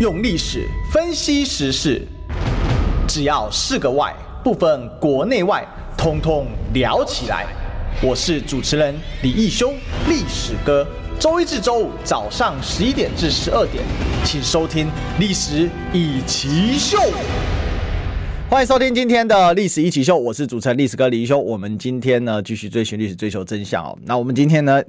用历史分析时事，只要是个“外”，不分国内外，通通聊起来。我是主持人李义修，历史哥。周一至周五早上十一点至十二点，请收听《历史一起秀》。欢迎收听今天的《历史一起秀》，我是主持人历史哥李义修。我们今天呢，继续追寻历史，追求真相哦。那我们今天呢，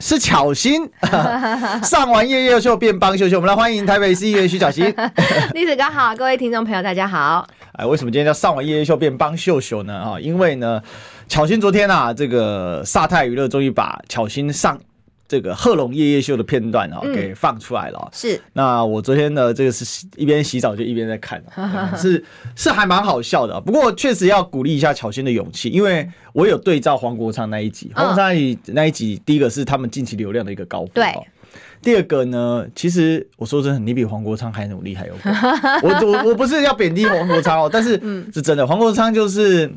是巧心 上完夜夜秀变帮秀秀，我们来欢迎台北市议员徐巧心。历史哥好，各位听众朋友大家好。哎，为什么今天叫上完夜夜秀变帮秀秀呢？啊，因为呢，巧心昨天啊，这个萨泰娱乐终于把巧心上。这个贺龙夜夜秀的片段啊，给放出来了。嗯、是，那我昨天呢，这个是一边洗澡就一边在看，是是还蛮好笑的。不过确实要鼓励一下巧芯的勇气，因为我有对照黄国昌那一集，黄国昌那一集，那一集第一个是他们近期流量的一个高峰。对。第二个呢，其实我说真的，你比黄国昌还努力还有。我我我不是要贬低黄国昌哦，但是是真的，黄国昌就是。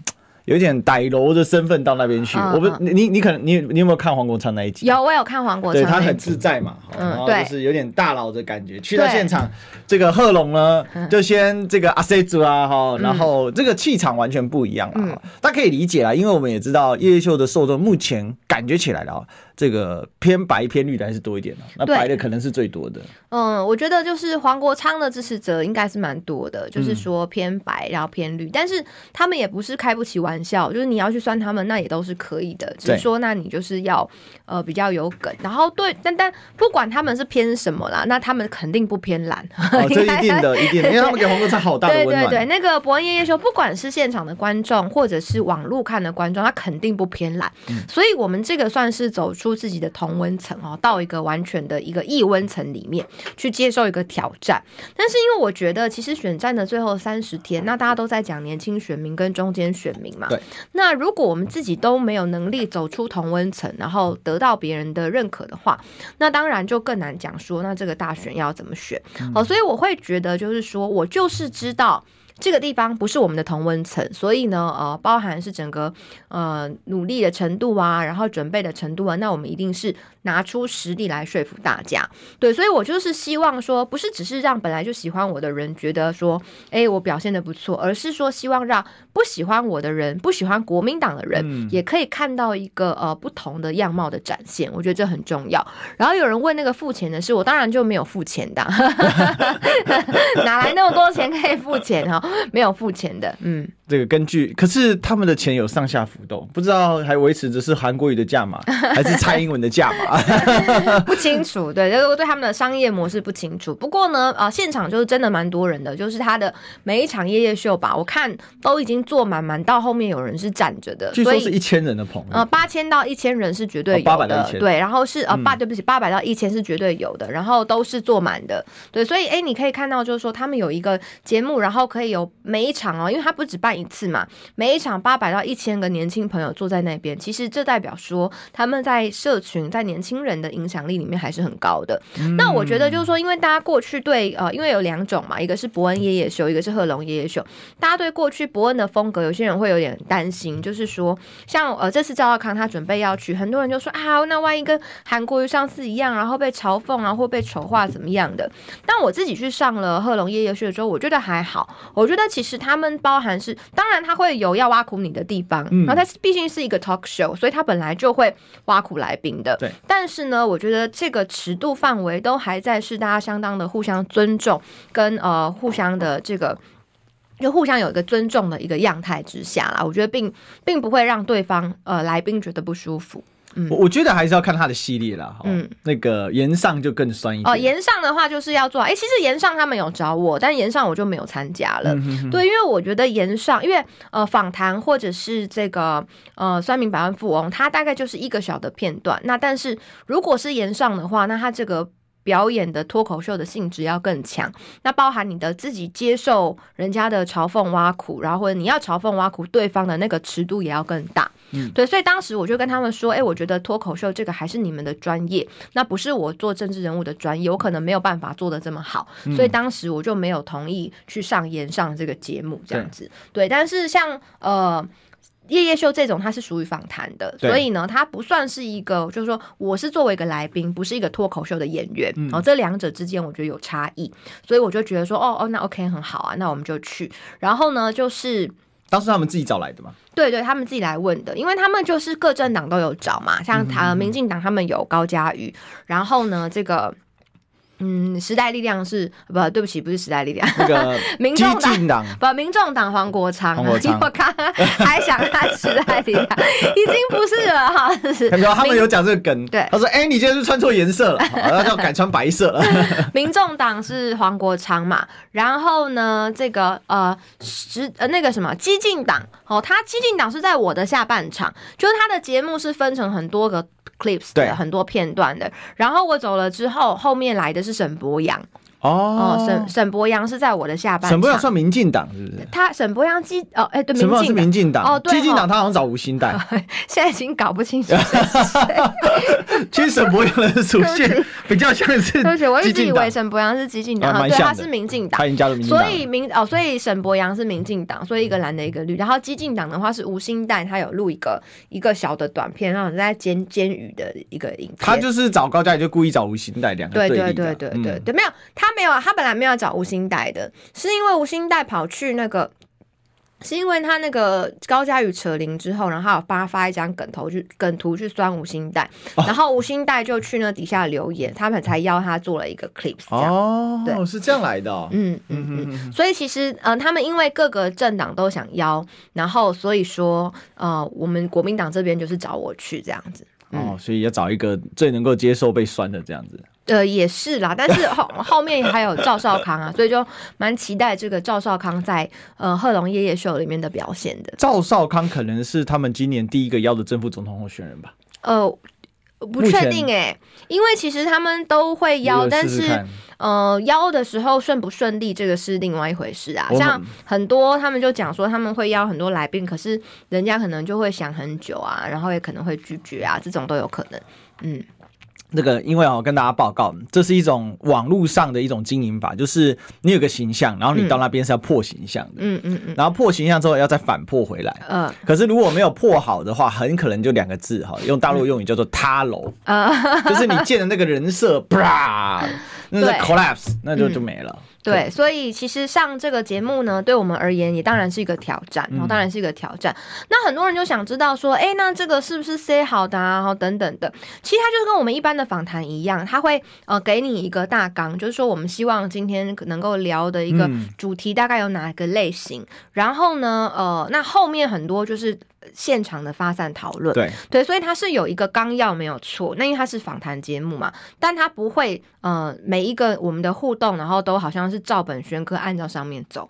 有点歹楼的身份到那边去，我不，你你可能你你有没有看黄国昌那一集？有，我有看黄国昌。对，他很自在嘛，嗯，对，就是有点大佬的感觉。去到现场，这个贺龙呢，就先这个阿塞祖啊哈，然后这个气场完全不一样了，大家可以理解啦，因为我们也知道夜夜秀的受众目前感觉起来了。这个偏白偏绿的还是多一点的，那白的可能是最多的。嗯，我觉得就是黄国昌的支持者应该是蛮多的，就是说偏白然后偏绿，但是他们也不是开不起玩笑，就是你要去酸他们，那也都是可以的。只是说，那你就是要呃比较有梗，然后对，但但不管他们是偏什么啦，那他们肯定不偏蓝。哦，这一 定的，一定的，因为他们给黄国昌好大的温暖。对对对，那个伯恩夜夜秀，不管是现场的观众或者是网络看的观众，他肯定不偏蓝。嗯，所以我们这个算是走出。自己的同温层哦，到一个完全的一个异温层里面去接受一个挑战。但是因为我觉得，其实选战的最后三十天，那大家都在讲年轻选民跟中间选民嘛。对。那如果我们自己都没有能力走出同温层，然后得到别人的认可的话，那当然就更难讲说，那这个大选要怎么选？好、嗯，所以我会觉得，就是说我就是知道。这个地方不是我们的同温层，所以呢，呃，包含是整个呃努力的程度啊，然后准备的程度啊，那我们一定是拿出实力来说服大家。对，所以我就是希望说，不是只是让本来就喜欢我的人觉得说，哎，我表现的不错，而是说希望让不喜欢我的人、不喜欢国民党的人，也可以看到一个呃不同的样貌的展现。我觉得这很重要。然后有人问那个付钱的事，我当然就没有付钱的，哪来那么多钱可以付钱哈？没有付钱的，嗯，这个根据，可是他们的钱有上下浮动，不知道还维持着是韩国语的价码，还是蔡英文的价码，不清楚。对，这个对他们的商业模式不清楚。不过呢，啊、呃，现场就是真的蛮多人的，就是他的每一场夜夜秀吧，我看都已经坐满满，到后面有人是站着的，据说是一千人的棚，呃，八千到一千人是绝对有的，八百到一千，对，然后是呃八，对不起，八百到一千是绝对有的，然后都是坐满的，对，所以哎，你可以看到就是说他们有一个节目，然后可以有。每一场哦，因为他不只办一次嘛，每一场八百到一千个年轻朋友坐在那边，其实这代表说他们在社群、在年轻人的影响力里面还是很高的。嗯、那我觉得就是说，因为大家过去对呃，因为有两种嘛，一个是伯恩夜夜秀，一个是贺龙夜夜秀，大家对过去伯恩的风格，有些人会有点担心，就是说像呃这次赵少康他准备要去，很多人就说啊，那万一跟韩国瑜上次一样，然后被嘲讽啊，或被丑化怎么样的？但我自己去上了贺龙夜夜秀的时候，我觉得还好，我觉得。其实他们包含是，当然他会有要挖苦你的地方，嗯、然后他毕竟是一个 talk show，所以他本来就会挖苦来宾的。对，但是呢，我觉得这个尺度范围都还在是大家相当的互相尊重跟呃互相的这个就互相有一个尊重的一个样态之下啦，我觉得并并不会让对方呃来宾觉得不舒服。我、嗯、我觉得还是要看他的系列啦。嗯，那个岩上就更酸一点。哦，岩上的话就是要做，哎、欸，其实岩上他们有找我，但岩上我就没有参加了。嗯、哼哼对，因为我觉得岩上，因为呃访谈或者是这个呃酸民百万富翁，他大概就是一个小的片段。那但是如果是岩上的话，那他这个。表演的脱口秀的性质要更强，那包含你的自己接受人家的嘲讽挖苦，然后或者你要嘲讽挖苦对方的那个尺度也要更大。嗯，对，所以当时我就跟他们说，哎、欸，我觉得脱口秀这个还是你们的专业，那不是我做政治人物的专业，我可能没有办法做得这么好，所以当时我就没有同意去上演上这个节目这样子。对，对，但是像呃。夜夜秀这种它是属于访谈的，所以呢，它不算是一个，就是说我是作为一个来宾，不是一个脱口秀的演员。然后、嗯哦、这两者之间我觉得有差异，所以我就觉得说，哦哦，那 OK 很好啊，那我们就去。然后呢，就是当时他们自己找来的嘛？对对，他们自己来问的，因为他们就是各政党都有找嘛，像他民进党他们有高嘉瑜，然后呢这个。嗯，时代力量是不？对不起，不是时代力量，那个 民众党 不，民众党黄国昌，黄国昌，我刚刚还想他时代力量，已经不是了哈。是没有，他们有讲这个梗，对，他说：“哎、欸，你今天是穿错颜色了，然后要改穿白色了。”民众党是黄国昌嘛？然后呢，这个呃，时呃那个什么激进党哦，他激进党是在我的下半场，就是他的节目是分成很多个。clips 的很多片段的，然后我走了之后，后面来的是沈博阳哦，沈沈伯阳是在我的下半场。沈伯阳算民进党是不是？他沈伯阳基哦，哎，对，沈伯洋是民进党。哦，对，基进党他好像找吴欣岱，现在已经搞不清楚。其实沈伯阳的属性比较像是，对不起，我一直以为沈伯阳是基进党，对，他是民进党，他已经加入民进党，所以民哦，所以沈伯阳是民进党，所以一个蓝的一个绿，然后基进党的话是吴欣岱，他有录一个一个小的短片，然后在监监狱的一个影片，他就是找高嘉瑜，就故意找吴欣岱两个对对对对对对，没有，他没有，他本来没有。找吴兴代的，是因为吴兴代跑去那个，是因为他那个高嘉宇扯铃之后，然后他有发发一张梗头去梗图去酸吴兴代，哦、然后吴兴代就去那底下留言，他们才邀他做了一个 clip。哦，对，是这样来的、哦。嗯嗯嗯，嗯所以其实嗯、呃，他们因为各个政党都想邀，然后所以说呃，我们国民党这边就是找我去这样子。哦，所以要找一个最能够接受被酸的这样子。呃，也是啦，但是后后面还有赵少康啊，所以就蛮期待这个赵少康在呃贺龙夜夜秀里面的表现的。赵少康可能是他们今年第一个邀的正副总统候选人吧？呃，不确定哎、欸，因为其实他们都会邀，但是呃邀的时候顺不顺利，这个是另外一回事啊。像很多他们就讲说他们会邀很多来宾，可是人家可能就会想很久啊，然后也可能会拒绝啊，这种都有可能。嗯。那个，因为我跟大家报告，这是一种网络上的一种经营法，就是你有个形象，然后你到那边是要破形象的，嗯嗯嗯，然后破形象之后要再反破回来，嗯，可是如果没有破好的话，很可能就两个字哈，用大陆用语叫做塌楼，啊，就是你建的那个人设，啪，那是 collapse，那就就没了。对，所以其实上这个节目呢，对我们而言也当然是一个挑战，然后当然是一个挑战。嗯、那很多人就想知道说，哎，那这个是不是 say 好的啊？然后等等的，其实它就是跟我们一般的访谈一样，他会呃给你一个大纲，就是说我们希望今天能够聊的一个主题大概有哪个类型，嗯、然后呢，呃，那后面很多就是。现场的发散讨论，对对，所以它是有一个纲要没有错。那因为它是访谈节目嘛，但它不会呃每一个我们的互动，然后都好像是照本宣科按照上面走。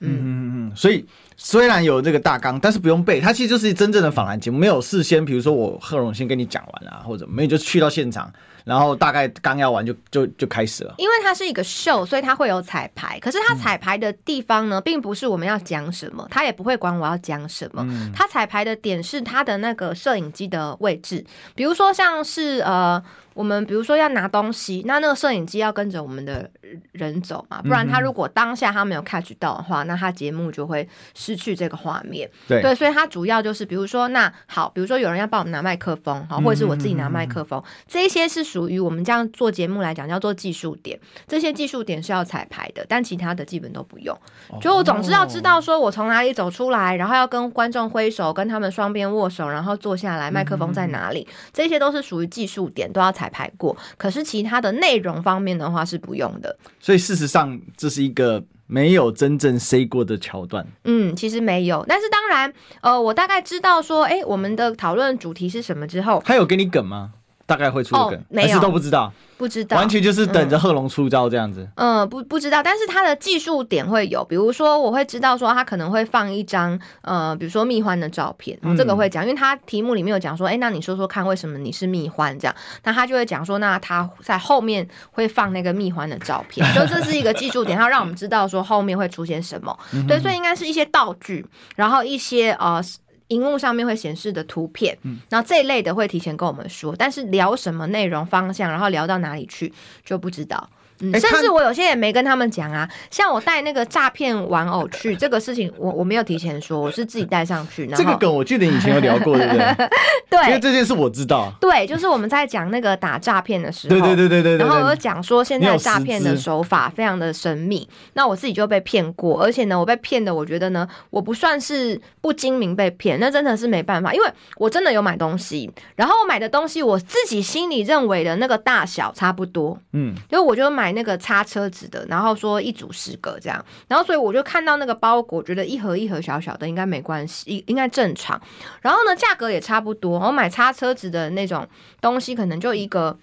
嗯嗯嗯嗯，所以虽然有这个大纲，但是不用背，它其实就是真正的访谈节目，没有事先，比如说我贺荣先跟你讲完啊，或者没有就去到现场。然后大概刚要完就就就开始了，因为它是一个秀，所以它会有彩排。可是它彩排的地方呢，并不是我们要讲什么，他也不会管我要讲什么。他彩排的点是他的那个摄影机的位置，比如说像是呃。我们比如说要拿东西，那那个摄影机要跟着我们的人走嘛，不然他如果当下他没有 catch 到的话，那他节目就会失去这个画面。对，对，所以他主要就是比如说，那好，比如说有人要帮我们拿麦克风，好，或者是我自己拿麦克风，这些是属于我们这样做节目来讲叫做技术点，这些技术点是要彩排的，但其他的基本都不用。就我总是要知道说我从哪里走出来，然后要跟观众挥手，跟他们双边握手，然后坐下来，麦克风在哪里，这些都是属于技术点，都要彩。彩排过，可是其他的内容方面的话是不用的。所以事实上，这是一个没有真正 say 过的桥段。嗯，其实没有。但是当然，呃，我大概知道说，哎，我们的讨论主题是什么之后，他有给你梗吗？大概会出梗，哦、没有，都不知道。不知道，完全就是等着贺龙出招这样子。嗯，嗯，不不知道，但是他的技术点会有，比如说我会知道说他可能会放一张呃，比如说蜜獾的照片，嗯、这个会讲，因为他题目里面有讲说，哎，那你说说看，为什么你是蜜獾这样？那他就会讲说，那他在后面会放那个蜜獾的照片，就这是一个技术点，他让我们知道说后面会出现什么。嗯、对，所以应该是一些道具，然后一些呃。荧幕上面会显示的图片，嗯，然后这一类的会提前跟我们说，但是聊什么内容方向，然后聊到哪里去就不知道。嗯，甚至我有些也没跟他们讲啊，像我带那个诈骗玩偶去，这个事情我我没有提前说，我是自己带上去。这个梗我记得以前有聊过，对不对？对，因为这件事我知道。对，就是我们在讲那个打诈骗的时候，对对对对对，然后我讲说现在诈骗的手法非常的神秘，那我自己就被骗过，而且呢，我被骗的，我觉得呢，我不算是不精明被骗，那真的是没办法，因为我真的有买东西，然后我买的东西我自己心里认为的那个大小差不多，嗯，因为我就买那个擦车子的，然后说一组十个这样，然后所以我就看到那个包裹，觉得一盒一盒小小的应该没关系，应应该正常，然后呢，价格也差不多，我买擦车子的那种东西可能就一个。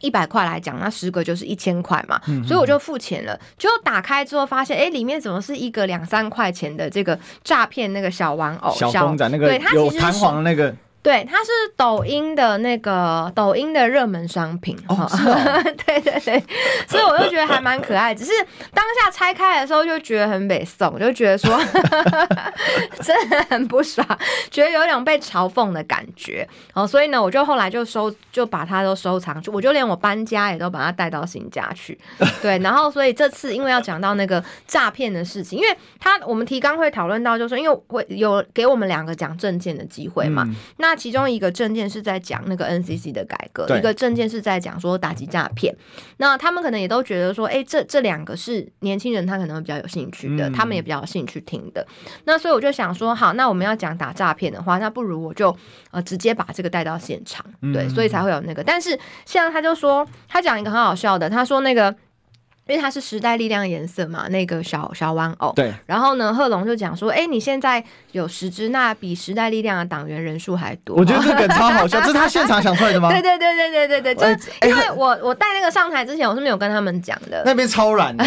一百块来讲，那十个就是一千块嘛，所以我就付钱了。就打开之后发现，哎、欸，里面怎么是一个两三块钱的这个诈骗那个小玩偶、小公仔？那个对，它有弹簧的那个。对，它是抖音的那个抖音的热门商品，哦哦、对对对，所以我就觉得还蛮可爱。只是当下拆开的时候就觉得很北宋，就觉得说 真的很不爽，觉得有点被嘲讽的感觉。哦，所以呢，我就后来就收，就把它都收藏，我就连我搬家也都把它带到新家去。对，然后所以这次因为要讲到那个诈骗的事情，因为他我们提纲会讨论到，就是因为会有给我们两个讲证件的机会嘛，嗯、那。其中一个证件是在讲那个 NCC 的改革，一个证件是在讲说打击诈骗。那他们可能也都觉得说，哎、欸，这这两个是年轻人他可能会比较有兴趣的，嗯、他们也比较有兴趣听的。那所以我就想说，好，那我们要讲打诈骗的话，那不如我就呃直接把这个带到现场，对，所以才会有那个。但是现在他就说，他讲一个很好笑的，他说那个。因为它是时代力量颜色嘛，那个小小玩偶。对。然后呢，贺龙就讲说：“哎、欸，你现在有十只，那比时代力量的党员人数还多。”我觉得这个超好笑，这是他现场想出来的吗？对对对对对对对，就是因为我我带那个上台之前，我是没有跟他们讲的。那边超燃的，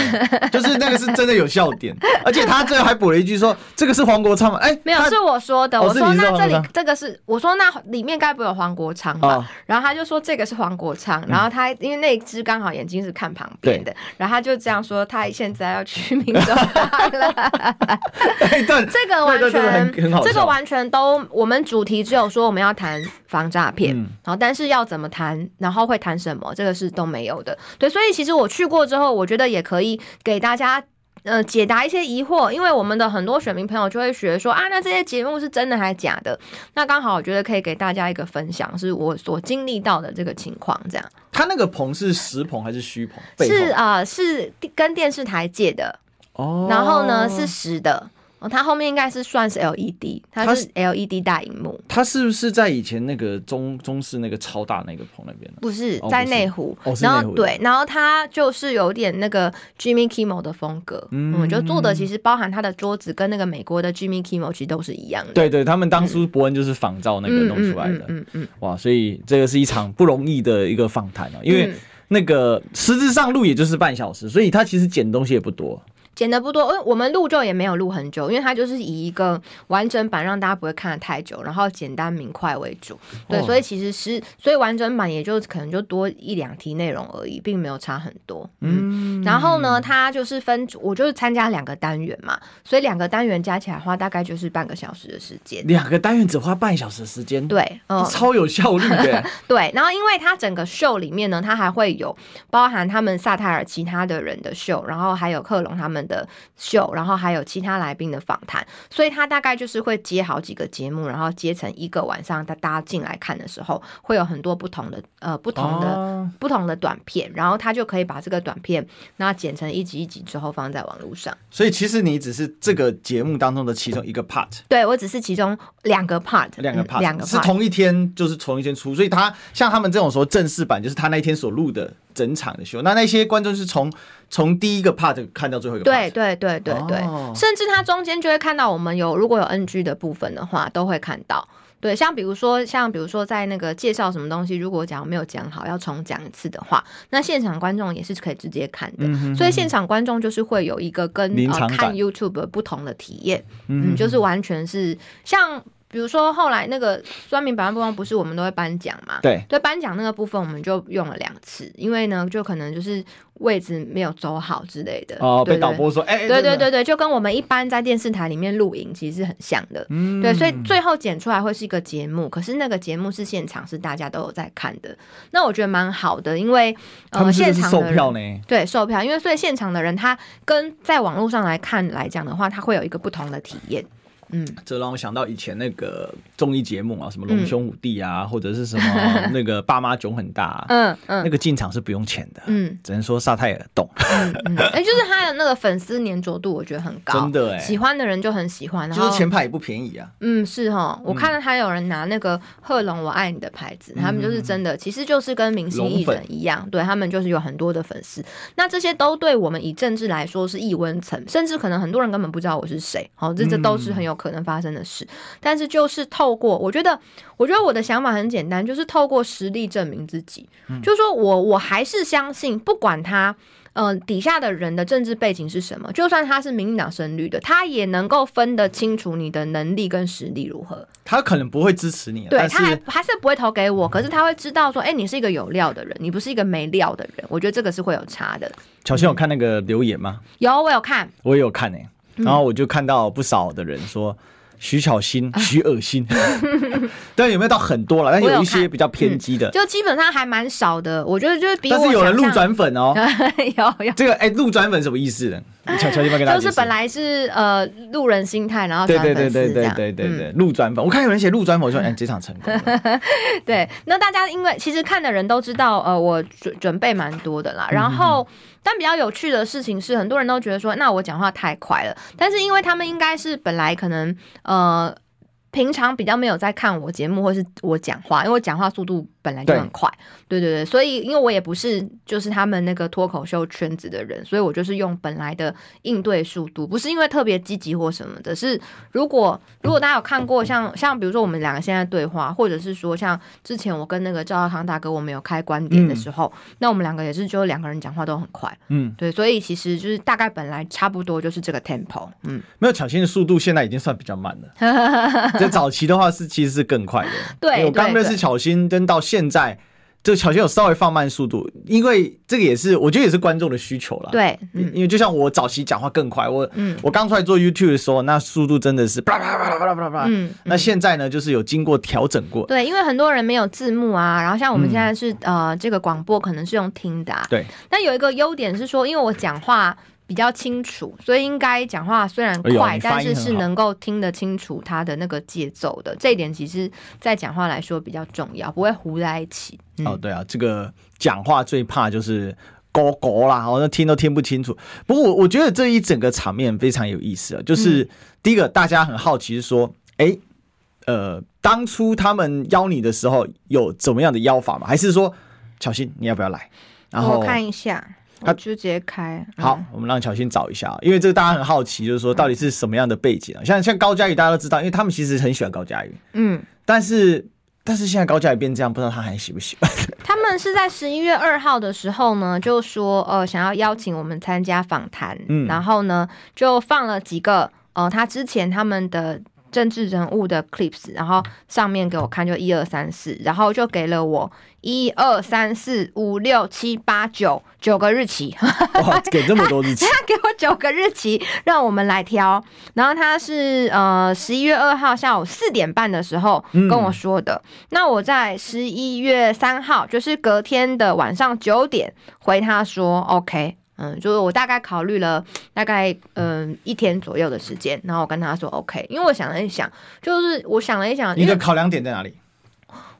就是那个是真的有笑点，而且他最后还补了一句说：“这个是黄国昌吗？”哎、欸，没有，是我说的。我说那这里这个是我说那里面该不会有黄国昌吧？哦、然后他就说这个是黄国昌，然后他因为那一只刚好眼睛是看旁边的，对然后他就这样说。他现在要去民众党了，这个完全，这个完全都，我们主题只有说我们要谈防诈骗，然后但是要怎么谈，然后会谈什么，这个是都没有的。对，所以其实我去过之后，我觉得也可以给大家。呃，解答一些疑惑，因为我们的很多选民朋友就会学说啊，那这些节目是真的还是假的？那刚好我觉得可以给大家一个分享，是我所经历到的这个情况。这样，他那个棚是实棚还是虚棚？是啊、呃，是跟电视台借的哦，然后呢是实的。哦，它后面应该是算是 LED，它是 LED 大荧幕。它是不是在以前那个中中式那个超大那个棚那边？不是，在内湖。哦，然后对，然后它就是有点那个 Jimmy Kimmel 的风格。嗯，就做的其实包含它的桌子跟那个美国的 Jimmy Kimmel 其实都是一样的。对对，他们当初伯恩就是仿照那个弄出来的。嗯嗯。哇，所以这个是一场不容易的一个访谈啊，因为那个实质上录也就是半小时，所以他其实剪东西也不多。剪的不多，因为我们录就也没有录很久，因为它就是以一个完整版让大家不会看的太久，然后简单明快为主。对，哦、所以其实是，所以完整版也就可能就多一两题内容而已，并没有差很多。嗯，然后呢，它就是分，我就是参加两个单元嘛，所以两个单元加起来花大概就是半个小时的时间。两个单元只花半小时的时间，对，嗯，超有效率的。对，然后因为它整个秀里面呢，它还会有包含他们萨泰尔其他的人的秀，然后还有克隆他们的秀，然后还有其他来宾的访谈，所以他大概就是会接好几个节目，然后接成一个晚上，他大家进来看的时候，会有很多不同的呃不同的、哦、不同的短片，然后他就可以把这个短片那剪成一集一集之后放在网络上。所以其实你只是这个节目当中的其中一个 part，对，我只是其中两个 part，两个 part，两个 part 是同一天就是同一天出，所以他像他们这种说正式版，就是他那一天所录的。整场的秀，那那些观众是从从第一个 part 看到最后一个 part，对对对对对，哦、甚至它中间就会看到我们有如果有 NG 的部分的话，都会看到。对，像比如说像比如说在那个介绍什么东西，如果讲没有讲好，要重讲一次的话，那现场观众也是可以直接看的。嗯、哼哼，所以现场观众就是会有一个跟呃看 YouTube 不同的体验，嗯，嗯，就是完全是像。比如说后来那个酸民百万富翁不是我们都会颁奖嘛？对，对，颁奖那个部分我们就用了两次，因为呢，就可能就是位置没有走好之类的。哦，被导播说，哎，对对对对，就跟我们一般在电视台里面录影其实是很像的。嗯，对，所以最后剪出来会是一个节目，可是那个节目是现场，是大家都有在看的。那我觉得蛮好的，因为呃，现场的人对售票，因为所以现场的人他跟在网络上来看来讲的话，他会有一个不同的体验。嗯，这让我想到以前那个综艺节目啊，什么龙兄虎弟啊，嗯、或者是什么 那个爸妈囧很大、啊嗯，嗯。嗯，那个进场是不用钱的，嗯，只能说萨泰尔懂，哎、嗯嗯。欸，就是他的那个粉丝粘着度，我觉得很高，真的哎，喜欢的人就很喜欢，就是前排也不便宜啊，嗯，是哈，我看到他有人拿那个贺龙我爱你的牌子，嗯、他们就是真的，其实就是跟明星艺人一样，对他们就是有很多的粉丝，那这些都对我们以政治来说是异温层，甚至可能很多人根本不知道我是谁，好，这这都是很有可能发生的事。但是就是透过，我觉得，我觉得我的想法很简单，就是透过实力证明自己。嗯、就是说我我还是相信，不管他，嗯、呃，底下的人的政治背景是什么，就算他是民进党深绿的，他也能够分得清楚你的能力跟实力如何。他可能不会支持你，对，他还还是不会投给我，可是他会知道说，哎、欸，你是一个有料的人，你不是一个没料的人。我觉得这个是会有差的。小新有看那个留言吗？有，我有看，我也有看诶、欸。然后我就看到不少的人说。徐巧芯，徐恶心，但有没有到很多了？但有一些比较偏激的，就基本上还蛮少的。我觉得就是比，但是有人路转粉哦，有有这个哎，路转粉什么意思呢？巧芯跟大家就是本来是呃路人心态，然后转粉丝这。对对对对对对对，路转粉。我看有人写路转粉，我说哎，这场成功。对，那大家因为其实看的人都知道，呃，我准准备蛮多的啦，然后。但比较有趣的事情是，很多人都觉得说，那我讲话太快了。但是因为他们应该是本来可能呃。平常比较没有在看我节目或是我讲话，因为我讲话速度本来就很快，对，对对对，所以因为我也不是就是他们那个脱口秀圈子的人，所以我就是用本来的应对速度，不是因为特别积极或什么的。是如果如果大家有看过像像比如说我们两个现在对话，或者是说像之前我跟那个赵少康大哥我们有开观点的时候，嗯、那我们两个也是就两个人讲话都很快，嗯，对，所以其实就是大概本来差不多就是这个 tempo，嗯，没有巧芯的速度现在已经算比较慢了。在早期的话是其实是更快的，对，我刚认识巧心，跟到现在，这个巧芯有稍微放慢速度，因为这个也是我觉得也是观众的需求了，对，因为就像我早期讲话更快，我嗯，我刚出来做 YouTube 的时候，那速度真的是啪啪啪啪啪啪啪，嗯，那现在呢，就是有经过调整过，对，因为很多人没有字幕啊，然后像我们现在是呃，这个广播可能是用听的，对，但有一个优点是说，因为我讲话。比较清楚，所以应该讲话虽然快，哎、但是是能够听得清楚他的那个节奏的。这一点其实，在讲话来说比较重要，不会糊在一起。嗯、哦，对啊，这个讲话最怕就是勾勾啦，好像听都听不清楚。不过我我觉得这一整个场面非常有意思啊，就是、嗯、第一个大家很好奇是说，哎，呃，当初他们邀你的时候有怎么样的邀法吗？还是说巧心你要不要来？然后我看一下。他就直接开好，我们让乔欣找一下，因为这个大家很好奇，就是说到底是什么样的背景啊？像像高佳宇，大家都知道，因为他们其实很喜欢高佳宇，嗯，但是但是现在高佳宇变这样，不知道他还喜不喜欢。他们是在十一月二号的时候呢，就说呃想要邀请我们参加访谈，嗯，然后呢就放了几个呃他之前他们的。政治人物的 clips，然后上面给我看就一二三四，然后就给了我一二三四五六七八九九个日期，哇，给这么多日期，他给我九个日期，让我们来挑。然后他是呃十一月二号下午四点半的时候跟我说的，嗯、那我在十一月三号，就是隔天的晚上九点回他说 OK。嗯，就是我大概考虑了大概嗯一天左右的时间，然后我跟他说 OK，因为我想了一想，就是我想了一想，你的考量点在哪里？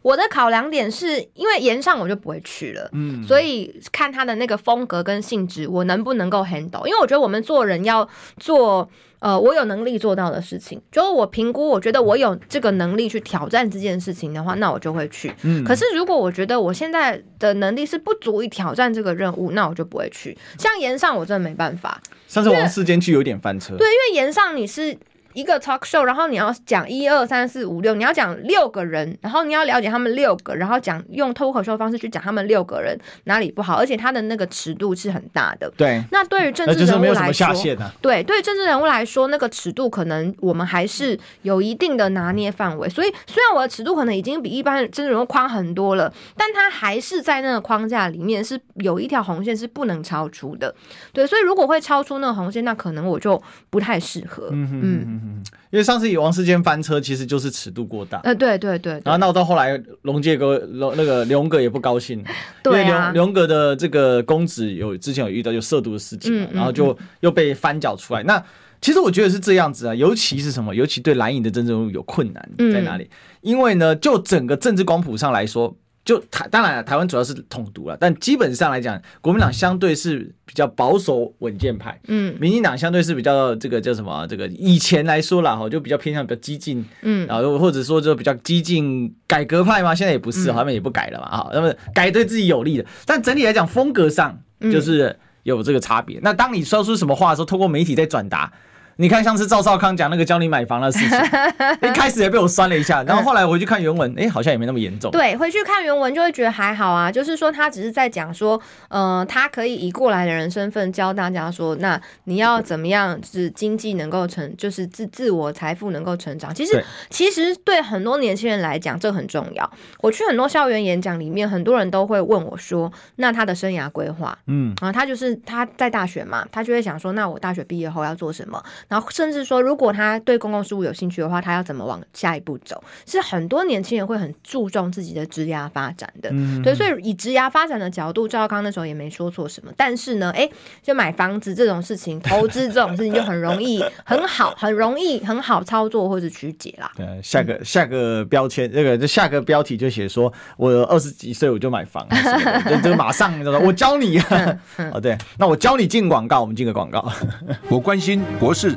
我的考量点是因为延上我就不会去了，嗯，所以看他的那个风格跟性质，我能不能够 handle？因为我觉得我们做人要做。呃，我有能力做到的事情，就是我评估，我觉得我有这个能力去挑战这件事情的话，那我就会去。嗯，可是如果我觉得我现在的能力是不足以挑战这个任务，那我就不会去。像岩上，我真的没办法。上次王世坚去有点翻车。对，因为岩上你是。一个 talk show，然后你要讲一二三四五六，你要讲六个人，然后你要了解他们六个，然后讲用脱口秀的方式去讲他们六个人哪里不好，而且他的那个尺度是很大的。对，那对于政治人物来说，啊、对对政治人物来说，那个尺度可能我们还是有一定的拿捏范围。所以虽然我的尺度可能已经比一般政治人物宽很多了，但他还是在那个框架里面是有一条红线是不能超出的。对，所以如果会超出那个红线，那可能我就不太适合。嗯嗯，因为上次以王世坚翻车，其实就是尺度过大。呃，对对对，对。然后闹到后来，龙介哥龙那个刘哥也不高兴，对啊，刘哥的这个公子有之前有遇到有涉毒的事情，嗯、然后就又被翻搅出来。嗯、那其实我觉得是这样子啊，尤其是什么？尤其对蓝营的政治人物有困难在哪里？嗯、因为呢，就整个政治光谱上来说。就台当然了，台湾主要是统独了，但基本上来讲，国民党相对是比较保守稳健派，嗯，民进党相对是比较这个叫什么？这个以前来说啦，哈，就比较偏向比较激进，嗯，然后或者说就比较激进改革派嘛，现在也不是，他们也不改了嘛，哈，那么改对自己有利的，但整体来讲风格上就是有这个差别。那当你说出什么话的时候，透过媒体在转达。你看，上次赵少康讲那个教你买房的事情，一开始也被我酸了一下，然后后来回去看原文，哎、欸，好像也没那么严重。对，回去看原文就会觉得还好啊，就是说他只是在讲说，呃，他可以以过来的人身份教大家说，那你要怎么样，就是经济能够成，就是自自我财富能够成长。其实，其实对很多年轻人来讲，这很重要。我去很多校园演讲里面，很多人都会问我说，那他的生涯规划，嗯，啊，他就是他在大学嘛，他就会想说，那我大学毕业后要做什么？然后甚至说，如果他对公共事务有兴趣的话，他要怎么往下一步走？是很多年轻人会很注重自己的职业发展的。嗯、对，所以以职业发展的角度，赵少康那时候也没说错什么。但是呢，哎，就买房子这种事情，投资这种事情就很容易很好，很容易很好操作或者曲解啦。对，下个下个标签，这个就下个标题就写说，我二十几岁我就买房，就就马上我教你啊。哦，对，那我教你进广告，我们进个广告。我关心国事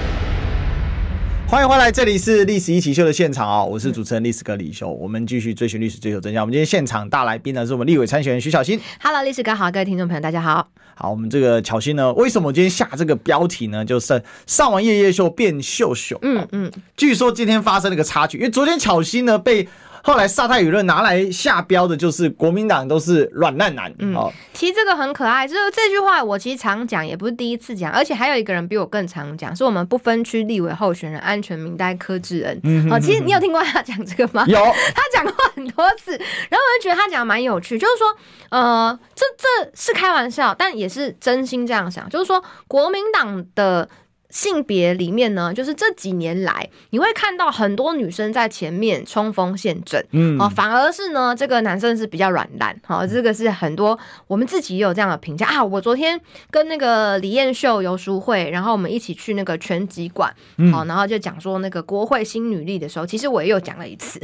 欢迎回来，这里是《历史一起秀》的现场啊！我是主持人历史哥李修，我们继续追寻历史，追求真相。我们今天现场大来宾呢，是我们立委参选人徐小新。Hello，历史哥好，各位听众朋友，大家好。好，我们这个巧心呢，为什么我今天下这个标题呢？就是上完夜夜秀变秀秀。嗯嗯，据说今天发生了个插曲，因为昨天巧心呢被。后来萨泰舆论拿来下标的就是国民党都是软烂男。嗯，其实这个很可爱，就是这句话我其实常讲，也不是第一次讲，而且还有一个人比我更常讲，是我们不分区立委候选人安全名单柯志恩。嗯，好，其实你有听过他讲这个吗？有，他讲过很多次，然后我就觉得他讲的蛮有趣，就是说，呃，这这是开玩笑，但也是真心这样想，就是说国民党的。性别里面呢，就是这几年来，你会看到很多女生在前面冲锋陷阵，嗯，哦，反而是呢，这个男生是比较软烂，好，这个是很多我们自己也有这样的评价。啊。我昨天跟那个李艳秀、游淑慧，然后我们一起去那个拳击馆，好，然后就讲说那个国会新女力的时候，其实我也有讲了一次，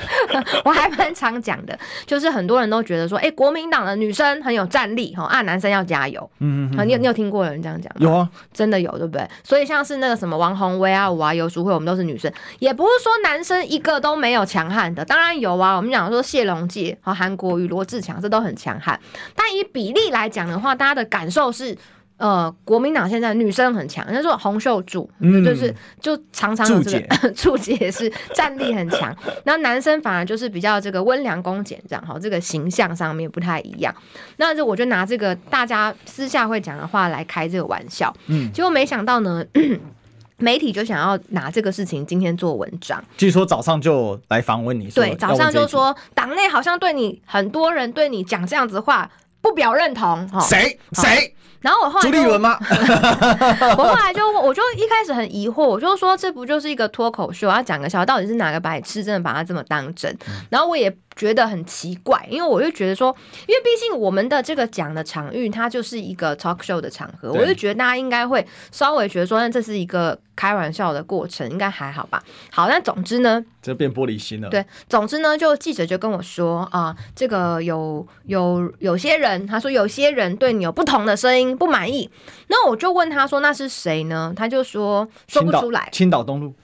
我还蛮常讲的，就是很多人都觉得说，哎，国民党的女生很有战力，哈啊，男生要加油，嗯嗯，你有你有听过有人这样讲吗？有啊，真的有，对不对？所以像是那个什么王红薇啊、吴啊、游淑慧，我们都是女生，也不是说男生一个都没有强悍的，当然有啊。我们讲说谢龙介和韩国瑜、罗志强，这都很强悍。但以比例来讲的话，大家的感受是，呃，国民党现在女生很强，人家说洪秀柱，嗯，就是就常常有这个柱姐也是战力很强，那男生反而就是比较这个温良恭俭这样，哈，这个形象上面不太一样。那就我就拿这个大家私下会讲的话来开这个玩笑，嗯，结果没想到呢，媒体就想要拿这个事情今天做文章。据说早上就来访问你，对，早上就说党内好像对你很多人对你讲这样子的话。不表认同。哈，谁谁？然后我后来朱立伦吗？我后来就我就一开始很疑惑，我就说这不就是一个脱口秀，要讲个笑话，到底是哪个白痴真的把它这么当真？然后我也觉得很奇怪，因为我就觉得说，因为毕竟我们的这个讲的场域，它就是一个 talk show 的场合，我就觉得大家应该会稍微觉得说，那这是一个开玩笑的过程，应该还好吧？好，那总之呢，这变玻璃心了。对，总之呢，就记者就跟我说啊、呃，这个有有有些人，他说有些人对你有不同的声音。不满意，那我就问他说：“那是谁呢？”他就说：“说不出来。”青岛东路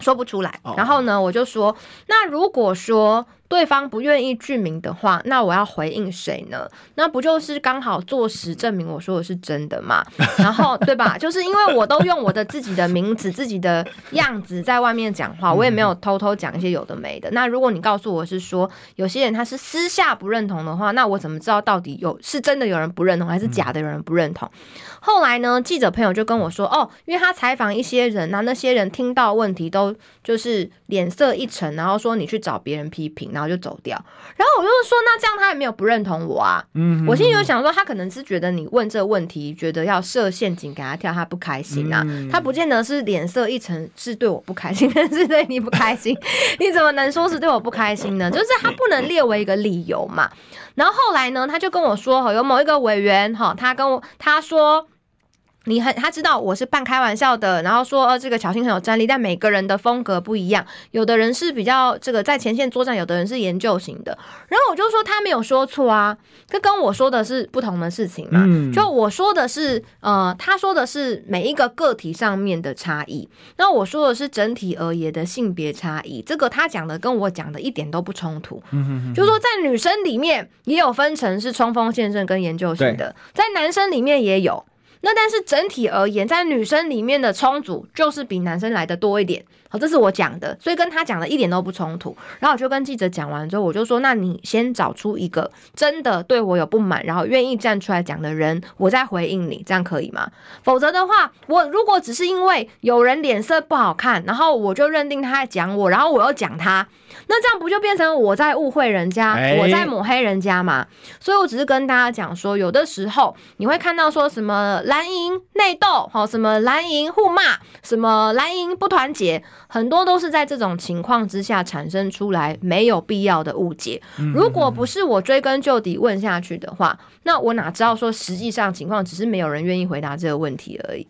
说不出来。然后呢，我就说：“那如果说……”对方不愿意具名的话，那我要回应谁呢？那不就是刚好坐实证明我说的是真的嘛？然后对吧？就是因为我都用我的自己的名字、自己的样子在外面讲话，我也没有偷偷讲一些有的没的。那如果你告诉我是说有些人他是私下不认同的话，那我怎么知道到底有是真的有人不认同，还是假的有人不认同？后来呢，记者朋友就跟我说，哦，因为他采访一些人，那那些人听到问题都就是脸色一沉，然后说你去找别人批评，然后就走掉。然后我就说，那这样他也没有不认同我啊。嗯，我心里就想说，他可能是觉得你问这个问题，觉得要设陷阱给他跳，他不开心啊。他不见得是脸色一沉是对我不开心，但是对你不开心，你怎么能说是对我不开心呢？就是他不能列为一个理由嘛。然后后来呢，他就跟我说，有某一个委员哈，他跟我他说。你很，他知道我是半开玩笑的，然后说呃，这个巧芯很有战力，但每个人的风格不一样，有的人是比较这个在前线作战，有的人是研究型的。然后我就说他没有说错啊，这跟我说的是不同的事情嘛。嗯，就我说的是呃，他说的是每一个个体上面的差异，那我说的是整体而言的性别差异。这个他讲的跟我讲的一点都不冲突。嗯哼哼，就是说在女生里面也有分成是冲锋陷阵跟研究型的，在男生里面也有。那但是整体而言，在女生里面的充足就是比男生来的多一点。好，这是我讲的，所以跟他讲的一点都不冲突。然后我就跟记者讲完之后，我就说：那你先找出一个真的对我有不满，然后愿意站出来讲的人，我再回应你，这样可以吗？否则的话，我如果只是因为有人脸色不好看，然后我就认定他在讲我，然后我又讲他，那这样不就变成我在误会人家，我在抹黑人家吗？所以我只是跟大家讲说，有的时候你会看到说什么蓝营内斗，好，什么蓝营互骂，什么蓝营不团结。很多都是在这种情况之下产生出来没有必要的误解。如果不是我追根究底问下去的话，那我哪知道说实际上情况只是没有人愿意回答这个问题而已。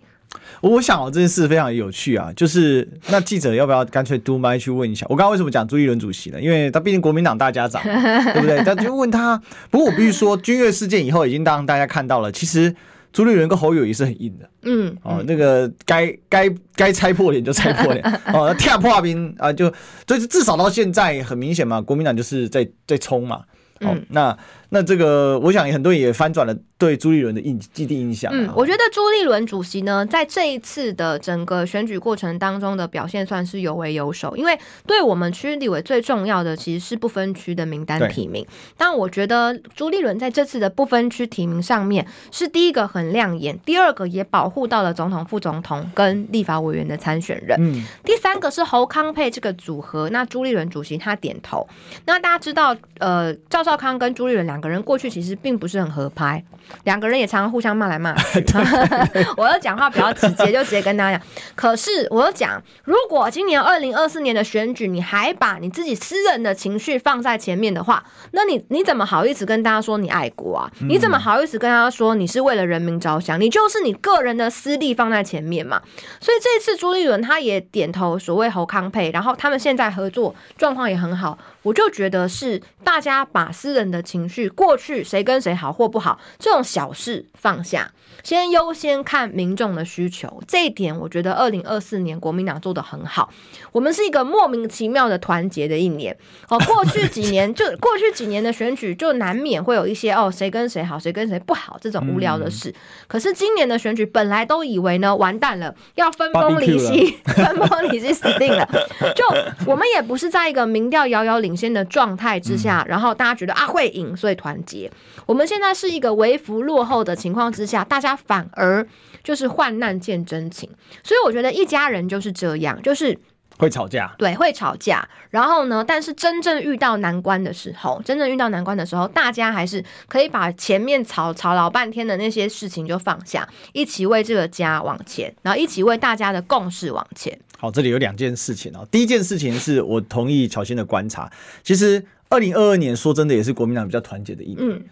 我想哦，这件事非常有趣啊，就是那记者要不要干脆嘟麦去问一下？我刚刚为什么讲朱一伦主席呢？因为他毕竟国民党大家长，对不对？他就问他。不过我必须说，君悦事件以后已经让大家看到了，其实。朱立伦跟侯友谊是很硬的，嗯，哦，那个该该该拆破脸就拆破脸，哦，跳破冰啊，就就是至少到现在很明显嘛，国民党就是在在冲嘛，哦，那。那这个，我想很多人也翻转了对朱立伦的印既定印象。嗯，我觉得朱立伦主席呢，在这一次的整个选举过程当中的表现算是有为有守，因为对我们区立委最重要的其实是不分区的名单提名。但我觉得朱立伦在这次的不分区提名上面是第一个很亮眼，第二个也保护到了总统、副总统跟立法委员的参选人。嗯，第三个是侯康配这个组合，那朱立伦主席他点头。那大家知道，呃，赵少康跟朱立伦两个。两个人过去其实并不是很合拍，两个人也常常互相骂来骂去。我要讲话比较直接，就直接跟大家讲。可是我要讲，如果今年二零二四年的选举，你还把你自己私人的情绪放在前面的话，那你你怎么好意思跟大家说你爱国啊？你怎么好意思跟大家说你是为了人民着想？你就是你个人的私利放在前面嘛。所以这次朱立伦他也点头，所谓侯康配，然后他们现在合作状况也很好。我就觉得是大家把私人的情绪，过去谁跟谁好或不好这种小事放下，先优先看民众的需求。这一点我觉得二零二四年国民党做得很好。我们是一个莫名其妙的团结的一年。哦，过去几年就过去几年的选举就难免会有一些哦谁跟谁好谁跟谁不好这种无聊的事。可是今年的选举本来都以为呢完蛋了要分崩离析，分崩离析死定了。就我们也不是在一个民调遥遥领先的状态之下，然后大家觉得啊会赢，所以团结。我们现在是一个微服落后的情况之下，大家反而就是患难见真情。所以我觉得一家人就是这样，就是会吵架，对，会吵架。然后呢，但是真正遇到难关的时候，真正遇到难关的时候，大家还是可以把前面吵吵老半天的那些事情就放下，一起为这个家往前，然后一起为大家的共识往前。好，这里有两件事情哦。第一件事情是我同意乔欣的观察，其实二零二二年说真的也是国民党比较团结的一年。嗯，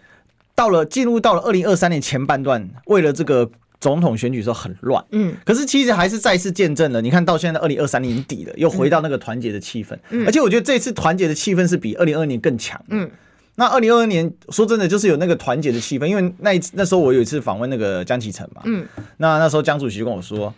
到了进入到了二零二三年前半段，为了这个。总统选举的时候很乱，嗯，可是其实还是再次见证了，你看到现在二零二三年底了，又回到那个团结的气氛，嗯，而且我觉得这次团结的气氛是比二零二二年更强，嗯，那二零二二年说真的就是有那个团结的气氛，因为那一次那时候我有一次访问那个江启臣嘛，嗯，那那时候江主席就跟我说。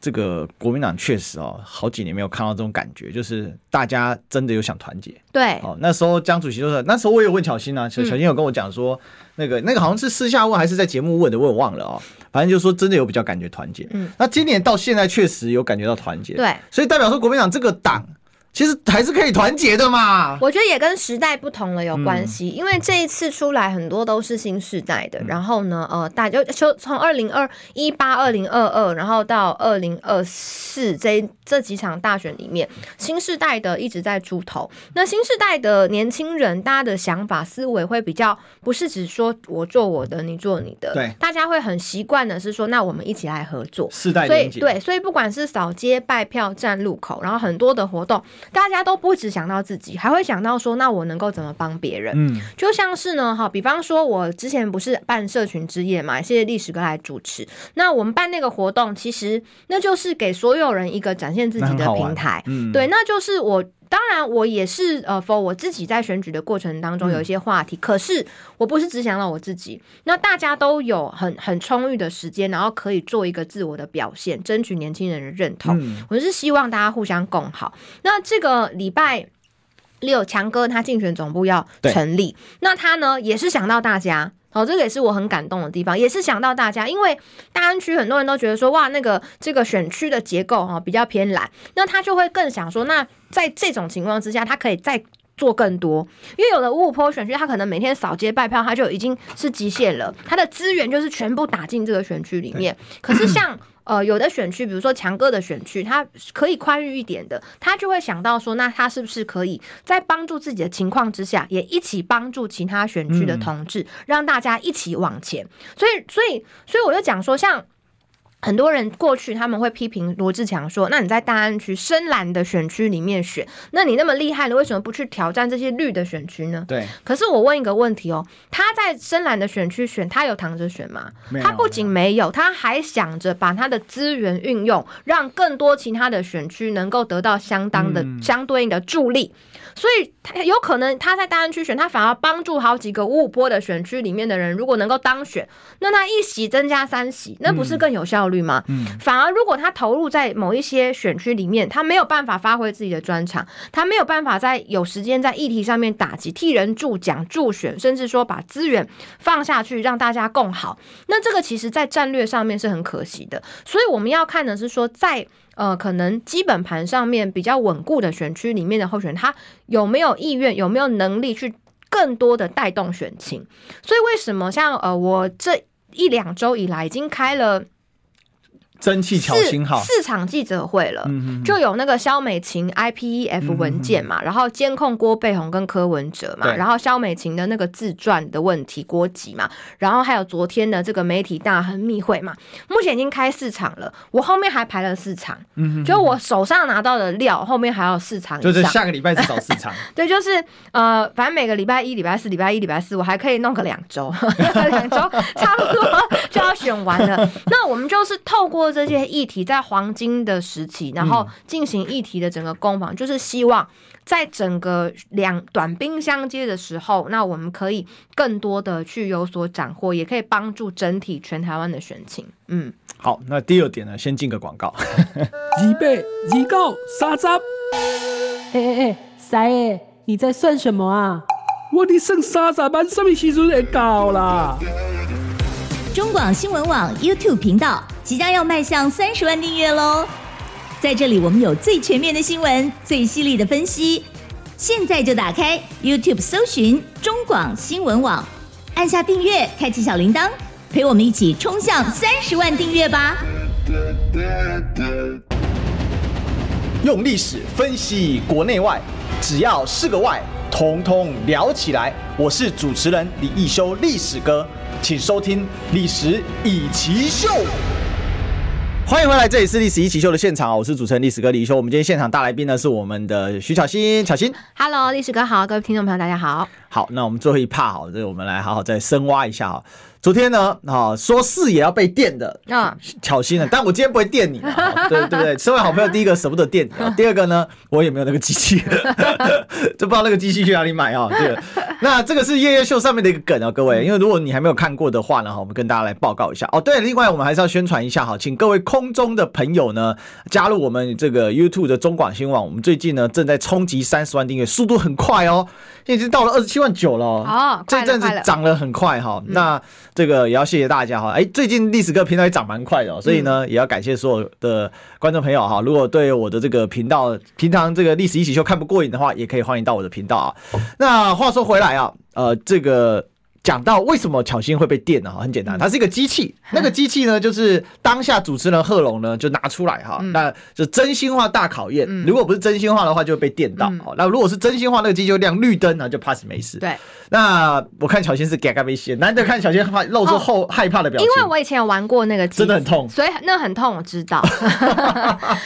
这个国民党确实哦，好几年没有看到这种感觉，就是大家真的有想团结。对，哦，那时候江主席就是，那时候我有问巧心啊，巧心有跟我讲说，嗯、那个那个好像是私下问还是在节目问的，我也忘了哦。反正就是说真的有比较感觉团结。嗯，那今年到现在确实有感觉到团结。对，所以代表说国民党这个党。其实还是可以团结的嘛。我觉得也跟时代不同了有关系，嗯、因为这一次出来很多都是新世代的。嗯、然后呢，呃，大家就从二零二一八、二零二二，然后到二零二四这这几场大选里面，新世代的一直在出头。那新世代的年轻人，大家的想法思维会比较不是只说我做我的，你做你的。对，大家会很习惯的是说，那我们一起来合作。世代。所以对，所以不管是扫街、拜票、站路口，然后很多的活动。大家都不只想到自己，还会想到说，那我能够怎么帮别人？嗯，就像是呢，哈，比方说，我之前不是办社群之夜嘛，谢谢历史哥来主持。那我们办那个活动，其实那就是给所有人一个展现自己的平台。嗯，对，那就是我。当然，我也是呃，for 我自己在选举的过程当中有一些话题，嗯、可是我不是只想到我自己，那大家都有很很充裕的时间，然后可以做一个自我的表现，争取年轻人的认同。嗯、我是希望大家互相共好。那这个礼拜六强哥他竞选总部要成立，那他呢也是想到大家。哦，这个也是我很感动的地方，也是想到大家，因为大安区很多人都觉得说，哇，那个这个选区的结构哈比较偏蓝，那他就会更想说，那在这种情况之下，他可以再做更多，因为有的五五坡选区，他可能每天扫街拜票，他就已经是极限了，他的资源就是全部打进这个选区里面，可是像。呃，有的选区，比如说强哥的选区，他可以宽裕一点的，他就会想到说，那他是不是可以在帮助自己的情况之下，也一起帮助其他选区的同志，嗯、让大家一起往前。所以，所以，所以我就讲说，像。很多人过去他们会批评罗志强说：“那你在大安区深蓝的选区里面选，那你那么厉害了，为什么不去挑战这些绿的选区呢？”对。可是我问一个问题哦，他在深蓝的选区选，他有躺着选吗？他不仅没有，他还想着把他的资源运用，让更多其他的选区能够得到相当的、嗯、相对应的助力。所以他有可能他在大安区选，他反而帮助好几个五五波的选区里面的人，如果能够当选，那他一席增加三席，那不是更有效率吗？嗯，反而如果他投入在某一些选区里面，他没有办法发挥自己的专长，他没有办法在有时间在议题上面打击、替人助讲、助选，甚至说把资源放下去让大家共好，那这个其实在战略上面是很可惜的。所以我们要看的是说在。呃，可能基本盘上面比较稳固的选区里面的候选人，他有没有意愿，有没有能力去更多的带动选情？所以为什么像呃，我这一两周以来已经开了。争气巧芯号。四场记者会了，就有那个萧美琴 IPEF 文件嘛，然后监控郭贝红跟柯文哲嘛，然后萧美琴的那个自传的问题郭籍嘛，然后还有昨天的这个媒体大亨密会嘛，目前已经开四场了，我后面还排了四场，就我手上拿到的料后面还有四场，就是下个礼拜至少四场，对，就是呃，反正每个礼拜一、礼拜四、礼拜一、礼拜四，我还可以弄个两周，两周差不多就要选完了，那我们就是透过。这些议题在黄金的时期，然后进行议题的整个攻防，嗯、就是希望在整个两短兵相接的时候，那我们可以更多的去有所斩获，也可以帮助整体全台湾的选情。嗯，好，那第二点呢，先进个广告。预备，预告三十，哎哎哎，三爷，你在算什么啊？我的剩三十万，什么时阵会到啦？中广新闻网 YouTube 频道即将要迈向三十万订阅喽！在这里，我们有最全面的新闻，最犀利的分析。现在就打开 YouTube 搜寻中广新闻网，按下订阅，开启小铃铛，陪我们一起冲向三十万订阅吧！用历史分析国内外，只要是个“外”，统统聊起来。我是主持人李易修，历史哥，请收听《历史以奇秀》。欢迎回来，这里是《历史一奇秀》的现场，我是主持人历史哥李易修。我们今天现场大来宾呢是我们的徐巧芯，巧芯。Hello，历史哥好，各位听众朋友大家好。好，那我们最后一趴好，这个我们来好好再深挖一下哈。昨天呢，哈说是也要被电的啊，巧心了。但我今天不会电你，啊 对对不对？身为好朋友，第一个舍不得电你，啊第二个呢，我也没有那个机器，就不知道那个机器去哪里买啊。对，那这个是夜夜秀上面的一个梗啊，各位，因为如果你还没有看过的话呢，哈，我们跟大家来报告一下哦。对，另外我们还是要宣传一下哈，请各位空中的朋友呢加入我们这个 YouTube 的中广新闻网，我们最近呢正在冲击三十万订阅，速度很快哦，已经到了二十七万九了哦，这阵子涨了很快哈。那这个也要谢谢大家哈，哎，最近历史哥频道也涨蛮快的，所以呢，也要感谢所有的观众朋友哈。如果对我的这个频道平常这个历史一起秀看不过瘾的话，也可以欢迎到我的频道啊。那话说回来啊，呃，这个。讲到为什么巧心会被电呢？哈，很简单，它是一个机器。那个机器呢，就是当下主持人贺龙呢就拿出来哈，那就真心话大考验。如果不是真心话的话，就会被电到。那如果是真心话，那个机器就亮绿灯，那就 pass 没事。对。那我看巧心是嘎嘎被电，难得看巧心怕露出后害怕的表情。因为我以前有玩过那个机，真的很痛，所以那很痛，我知道。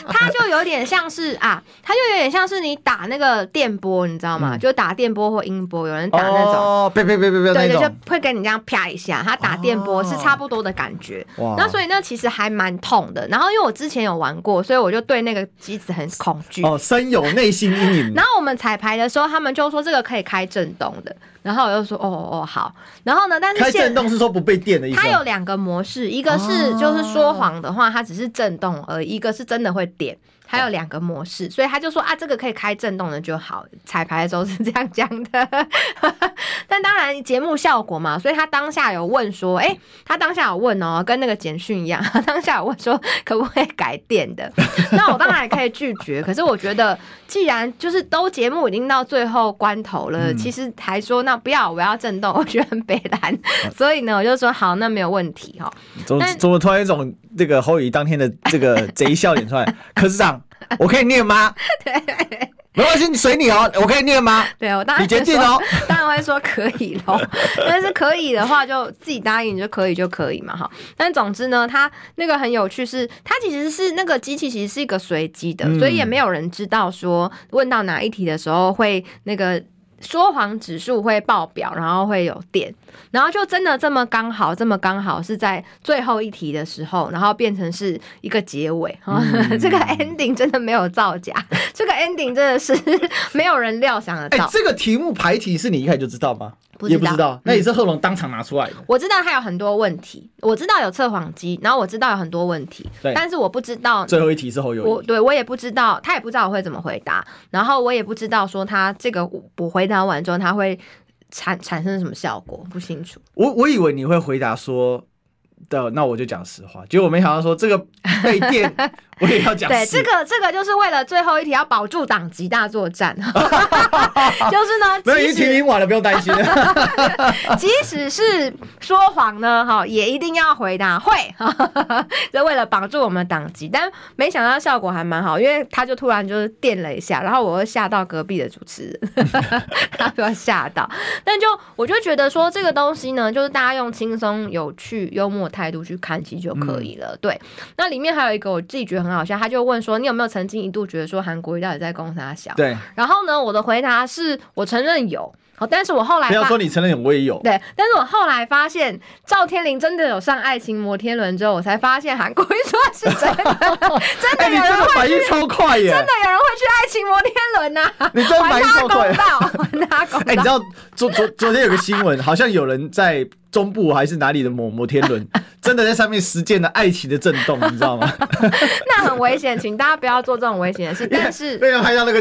它就有点像是啊，它就有点像是你打那个电波，你知道吗？就打电波或音波，有人打那种哦，别别别别别那种。就会跟你这样啪一下，它打电波是差不多的感觉。哇！那所以那其实还蛮痛的。然后因为我之前有玩过，所以我就对那个机子很恐惧。哦，深有内心阴影。然后我们彩排的时候，他们就说这个可以开震动的。然后我就说哦哦好。然后呢，但是开震动是说不被电的意思。它有两个模式，一个是就是说谎的话，它只是震动而已；一个是真的会电。还有两个模式，所以他就说啊，这个可以开震动的就好。彩排的时候是这样讲的，但当然节目效果嘛，所以他当下有问说，哎、欸，他当下有问哦、喔，跟那个简讯一样，他当下有问说可不可以改电的？那我当然也可以拒绝，可是我觉得既然就是都节目已经到最后关头了，嗯、其实还说那不要，我要震动，我觉得很北蓝，所以呢，我就说好，那没有问题哈。怎么怎么突然一种这个侯宇当天的这个贼笑点出来？可是这样。我可以念吗？对，没关系，你随你哦。我可以念吗？对，我当然你决定哦，当然会说可以喽。但是可以的话，就自己答应就可以就可以嘛，哈。但总之呢，它那个很有趣是，是它其实是那个机器其实是一个随机的，所以也没有人知道说问到哪一题的时候会那个。说谎指数会爆表，然后会有点，然后就真的这么刚好，这么刚好是在最后一题的时候，然后变成是一个结尾。嗯、这个 ending 真的没有造假，这个 ending 真的是 没有人料想得到。欸、这个题目排题是你一开始就知道吗？也不知道，那也是贺龙当场拿出来的。我知道他有很多问题，我知道有测谎机，然后我知道有很多问题，对但是我不知道最后一题是侯友宜。我对我也不知道，他也不知道我会怎么回答，然后我也不知道说他这个我回答完之后他会产产生什么效果，不清楚。我我以为你会回答说。的，那我就讲实话。结果我没想到说这个被电，我也要讲。对，这个这个就是为了最后一题要保住党籍大作战。就是呢，没有已经提名完了，不用担心。即使是说谎呢，哈，也一定要回答会，就为了绑住我们的党籍。但没想到效果还蛮好，因为他就突然就是电了一下，然后我又吓到隔壁的主持人，他被我吓到。但就我就觉得说这个东西呢，就是大家用轻松、有趣、幽默。态度去看其实就可以了。嗯、对，那里面还有一个我自己觉得很好笑，他就问说：“你有没有曾经一度觉得说韩国瑜到底在攻他小？”对。然后呢，我的回答是我承认有。好，但是我后来不要说你承认有，我也有。对，但是我后来发现赵天林真的有上爱情摩天轮之后，我才发现韩国瑜说的是真的，真的有人会去，反应超快耶！真的有人会去爱情摩天轮呐！你真反应超快，还他公道，还他公道。哎，你知道昨昨昨天有个新闻，好像有人在。中部还是哪里的某摩天轮，真的在上面实践了爱情的震动，你知道吗？那很危险，请大家不要做这种危险的事。但是没有拍到那个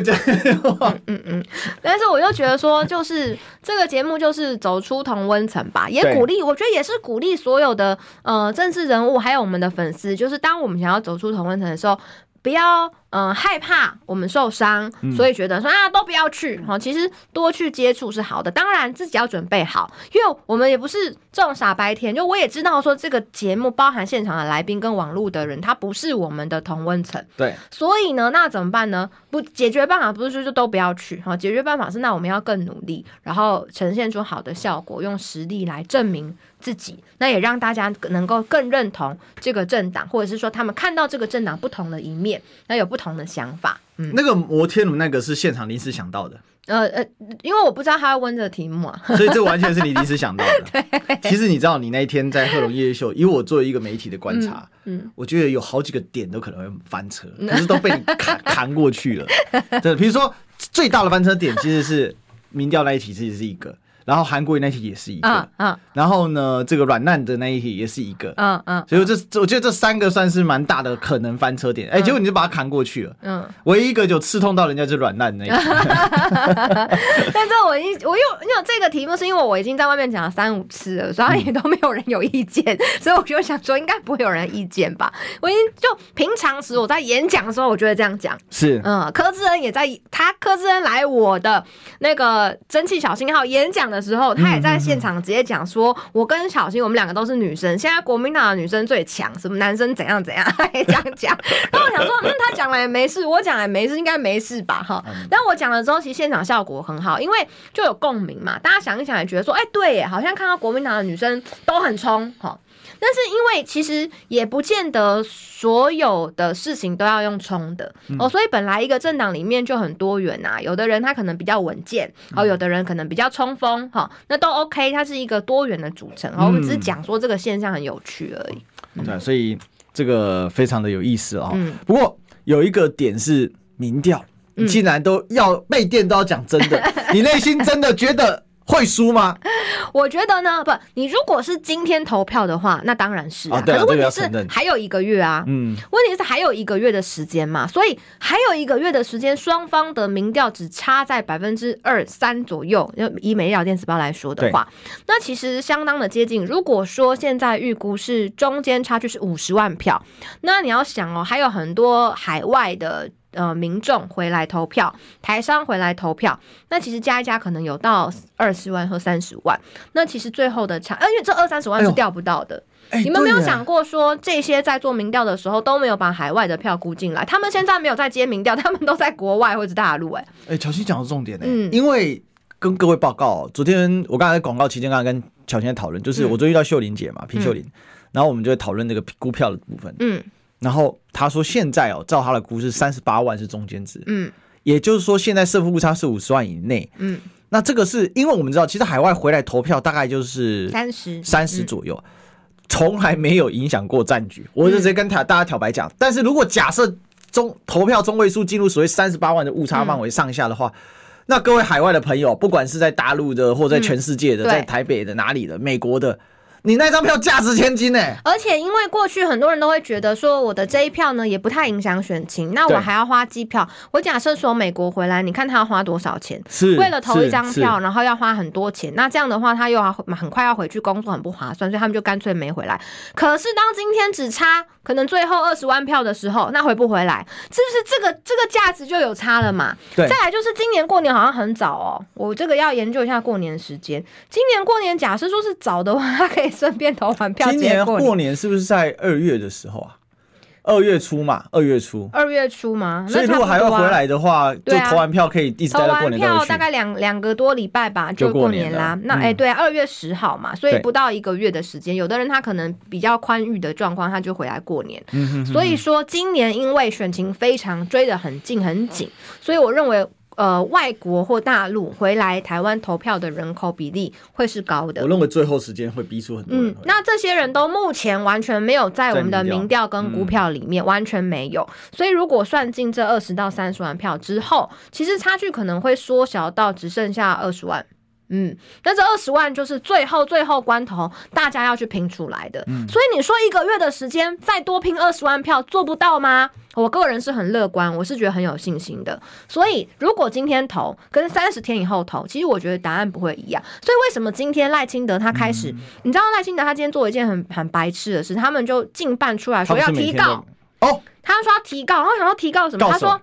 嗯嗯，但是我就觉得说，就是这个节目就是走出同温层吧，也鼓励，我觉得也是鼓励所有的呃政治人物，还有我们的粉丝，就是当我们想要走出同温层的时候。不要嗯、呃、害怕我们受伤，所以觉得说啊都不要去哈。其实多去接触是好的，当然自己要准备好，因为我们也不是这种傻白甜。就我也知道说这个节目包含现场的来宾跟网络的人，他不是我们的同温层，对。所以呢，那怎么办呢？不解决办法不是说就都不要去哈，解决办法是那我们要更努力，然后呈现出好的效果，用实力来证明自己，那也让大家能够更认同这个政党，或者是说他们看到这个政党不同的一面，那有不同的想法。嗯，那个摩天轮那个是现场临时想到的。呃呃，因为我不知道他要问这个题目啊，所以这完全是你临时想到的。对，其实你知道，你那一天在贺龙夜夜秀，以我作为一个媒体的观察，嗯，嗯我觉得有好几个点都可能会翻车，可是都被你扛扛过去了。对，比如说最大的翻车点其实是民调那一题，其实是一个。然后韩国瑜那题也是一个，嗯嗯，然后呢，这个软烂的那一题也是一个，嗯嗯，所以这我觉得这三个算是蛮大的可能翻车点，哎，结果你就把它扛过去了，嗯，唯一一个就刺痛到人家就软烂那一题，但这我一我又因为这个题目是因为我已经在外面讲了三五次了，所以也都没有人有意见，所以我就想说应该不会有人意见吧，我已经就平常时我在演讲的时候，我就会这样讲，是，嗯，柯志恩也在他柯志恩来我的那个蒸汽小信号演讲的时候，他也在现场直接讲说，我跟小新我们两个都是女生，现在国民党的女生最强，什么男生怎样怎样，他也这样讲。然后我想说，嗯，他讲了也没事，我讲也没事，应该没事吧？哈。但我讲了之后，其实现场效果很好，因为就有共鸣嘛，大家想一想也觉得说，哎，对耶，好像看到国民党的女生都很冲，哈。但是因为其实也不见得所有的事情都要用冲的哦，所以本来一个政党里面就很多元呐，有的人他可能比较稳健，哦，有的人可能比较冲锋，哈，那都 OK，它是一个多元的组成。我们只是讲说这个现象很有趣而已。对，所以这个非常的有意思啊。不过有一个点是民调，你竟然都要被电都要讲真的，你内心真的觉得？会输吗？我觉得呢，不，你如果是今天投票的话，那当然是啊。可是问题是还有一个月啊，嗯，问题是还有一个月的时间嘛，所以还有一个月的时间，双方的民调只差在百分之二三左右。就以每日电子报来说的话，那其实相当的接近。如果说现在预估是中间差距是五十万票，那你要想哦，还有很多海外的。呃，民众回来投票，台商回来投票，那其实加一加可能有到二十万或三十万。那其实最后的差，因为这二三十万是调不到的。哎、你们没有想过说，这些在做民调的时候都没有把海外的票估进来？他们现在没有在接民调，他们都在国外或者大陆。哎，哎，乔欣讲的重点呢？嗯，因为跟各位报告，昨天我刚才在广告期间，刚才跟乔欣在讨论，就是我昨天遇到秀玲姐嘛，平秀玲，然后我们就会讨论这个估票的部分。嗯。然后他说：“现在哦，照他的估是三十八万是中间值，嗯，也就是说现在胜负误差是五十万以内，嗯，那这个是因为我们知道，其实海外回来投票大概就是三十。三十左右，从来没有影响过战局。我就直接跟他大家挑白讲，但是如果假设中投票中位数进入所谓三十八万的误差范围上下的话，那各位海外的朋友，不管是在大陆的或在全世界的，在台北的哪里的，美国的。”你那张票价值千金呢、欸？而且因为过去很多人都会觉得说，我的这一票呢也不太影响选情，那我还要花机票。我假设说美国回来，你看他要花多少钱？是为了投一张票，然后要花很多钱。那这样的话，他又要很快要回去工作，很不划算，所以他们就干脆没回来。可是当今天只差可能最后二十万票的时候，那回不回来，是不是这个这个价值就有差了嘛？对。再来就是今年过年好像很早哦，我这个要研究一下过年时间。今年过年假设说是早的话，他 可以。顺便投完票。今年过年是不是在二月的时候啊？二月初嘛，二月初。二月初嘛？所以如果还要回来的话，就投完票可以一直待到过年。投完票大概两两个多礼拜吧，就过年啦。那哎，对啊，二月十号嘛，所以不到一个月的时间。有的人他可能比较宽裕的状况，他就回来过年。所以说今年因为选情非常追得很近很紧，所以我认为。呃，外国或大陆回来台湾投票的人口比例会是高的。我认为最后时间会逼出很多人。嗯，那这些人都目前完全没有在我们的民调跟股票里面，完全没有。所以如果算进这二十到三十万票之后，其实差距可能会缩小到只剩下二十万。嗯，那这二十万就是最后最后关头大家要去拼出来的。嗯，所以你说一个月的时间再多拼二十万票做不到吗？我个人是很乐观，我是觉得很有信心的。所以如果今天投跟三十天以后投，其实我觉得答案不会一样。所以为什么今天赖清德他开始？嗯、你知道赖清德他今天做一件很很白痴的事，他们就竞办出来说要提告。哦，他说要提告，然后想要提告什么？他说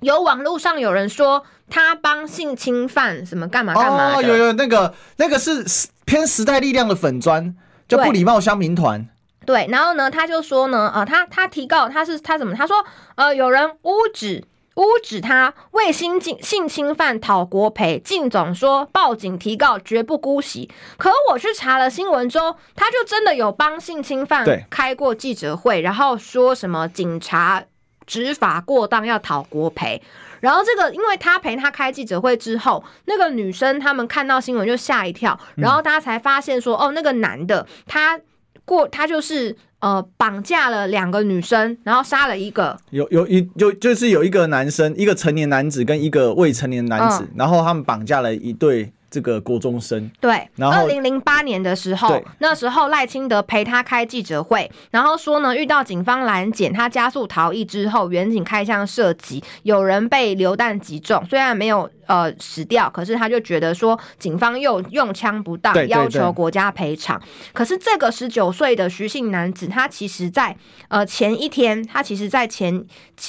有网络上有人说他帮性侵犯什么干嘛干嘛。哦，有有那个那个是偏时代力量的粉专，叫不礼貌乡民团。对，然后呢，他就说呢，呃，他他提告他是他怎么？他说呃，有人污指。污指他为性侵性侵犯讨国赔，靳总说报警提告绝不姑息。可我去查了新闻之后，他就真的有帮性侵犯开过记者会，然后说什么警察执法过当要讨国赔。然后这个因为他陪他开记者会之后，那个女生他们看到新闻就吓一跳，然后大家才发现说，哦，那个男的他过他就是。呃，绑架了两个女生，然后杀了一个。有有一就就是有一个男生，一个成年男子跟一个未成年男子，嗯、然后他们绑架了一对。这个国中生。对，然后二零零八年的时候，那时候赖清德陪他开记者会，然后说呢，遇到警方拦检，他加速逃逸之后，远警开枪射击，有人被流弹击中，虽然没有呃死掉，可是他就觉得说警方又用枪不当，要求国家赔偿。可是这个十九岁的徐姓男子，他其实在呃前一天，他其实在前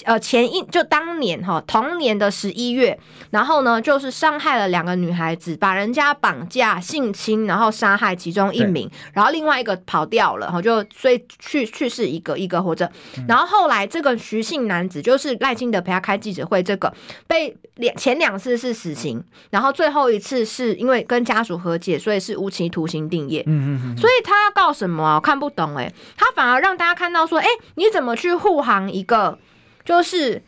呃前一就当年哈同年的十一月，然后呢就是伤害了两个女孩子，把人家绑架、性侵，然后杀害其中一名，然后另外一个跑掉了，然后就所以去去世一个，一个活着。然后后来这个徐姓男子，就是赖清德陪他开记者会，这个被两前两次是死刑，然后最后一次是因为跟家属和解，所以是无期徒刑定谳。嗯嗯，所以他要告什么啊？我看不懂哎，他反而让大家看到说，哎，你怎么去护航一个就是。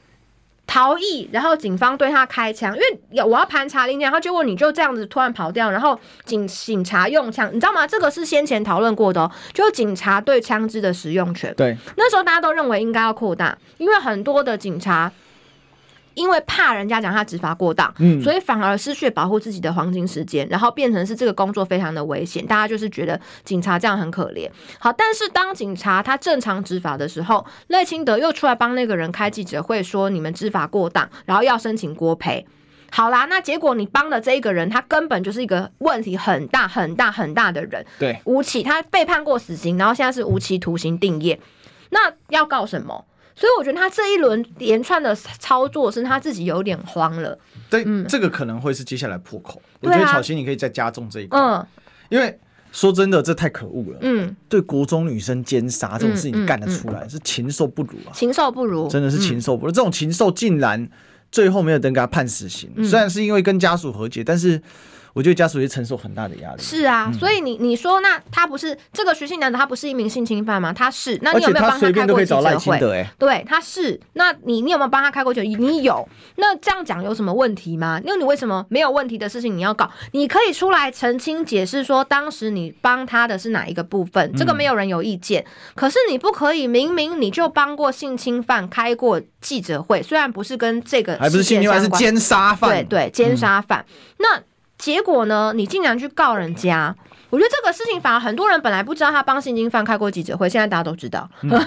逃逸，然后警方对他开枪，因为有我要盘查零件，然后结果你就这样子突然跑掉，然后警警察用枪，你知道吗？这个是先前讨论过的哦，就是警察对枪支的使用权。对，那时候大家都认为应该要扩大，因为很多的警察。因为怕人家讲他执法过当，嗯，所以反而失去保护自己的黄金时间，然后变成是这个工作非常的危险。大家就是觉得警察这样很可怜。好，但是当警察他正常执法的时候，赖清德又出来帮那个人开记者会，说你们执法过当，然后要申请国赔。好啦，那结果你帮的这一个人，他根本就是一个问题很大很大很大的人，对，无期，他被判过死刑，然后现在是无期徒刑定谳，那要告什么？所以我觉得他这一轮连串的操作是他自己有点慌了。对，嗯，这个可能会是接下来破口。我觉得巧心你可以再加重这一块。嗯，因为说真的，这太可恶了。嗯，对国中女生奸杀这种事情干得出来，是禽兽不如啊！禽兽不如，真的是禽兽不如。这种禽兽竟然最后没有等给他判死刑，虽然是因为跟家属和解，但是。我觉得家属也承受很大的压力。是啊，所以你你说，那他不是这个徐姓男子，他不是一名性侵犯吗？他是，那你有没有帮他开过记者会？对，他是。那你你有没有帮他开过记者会？你有。那这样讲有什么问题吗？因为你为什么没有问题的事情你要搞？你可以出来澄清解释说，当时你帮他的是哪一个部分？这个没有人有意见。可是你不可以明明你就帮过性侵犯开过记者会，虽然不是跟这个还不是性侵犯，是奸杀犯。对对，奸杀犯。那。结果呢？你竟然去告人家！我觉得这个事情反而很多人本来不知道他帮性侵犯开过记者会，现在大家都知道，嗯、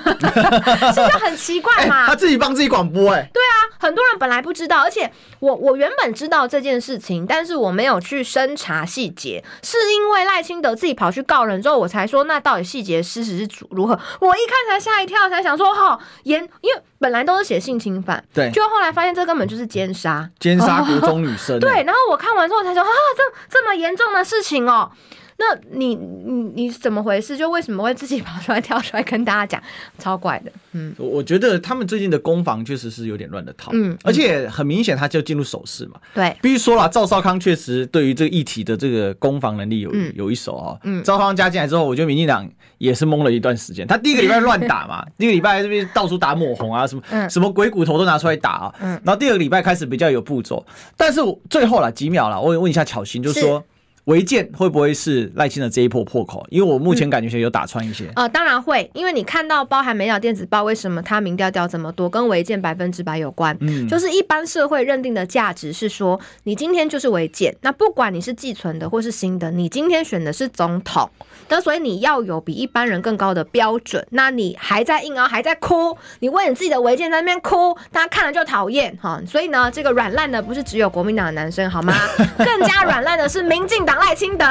是不是很奇怪嘛？欸、他自己帮自己广播、欸，哎，对啊，很多人本来不知道，而且我我原本知道这件事情，但是我没有去深查细节，是因为赖清德自己跑去告人之后，我才说那到底细节事实是如何？我一看才吓一跳，才想说哈严，因为本来都是写性侵犯，对，就后来发现这根本就是奸杀，奸杀国中女生、欸，对，然后我看完之后才说啊，这这么严重的事情哦、喔。那你你你怎么回事？就为什么会自己 跑出来跳出来跟大家讲，超怪的。嗯，我觉得他们最近的攻防确实是有点乱的套。嗯，而且很明显他就进入守势嘛。对，必须说了，赵少康确实对于这个议题的这个攻防能力有、嗯、有一手啊。嗯，赵少康加进来之后，我觉得民进党也是懵了一段时间。他第一个礼拜乱打嘛，第一个礼拜这边到处打抹红啊，什么、嗯、什么鬼骨头都拿出来打啊。嗯，然后第二个礼拜开始比较有步骤，但是最后了几秒了，我问一下巧心，就是说。违建会不会是赖清德这一波破口？因为我目前感觉有打穿一些。呃，当然会，因为你看到包含美鸟电子报为什么它民调掉这么多，跟违建百分之百有关。嗯，就是一般社会认定的价值是说，你今天就是违建，那不管你是寄存的或是新的，你今天选的是总统，那所以你要有比一般人更高的标准。那你还在硬凹，还在哭，你为你自己的违建在那边哭，大家看了就讨厌哈。所以呢，这个软烂的不是只有国民党的男生好吗？更加软烂的是民进党。赖清德，